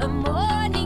a morning.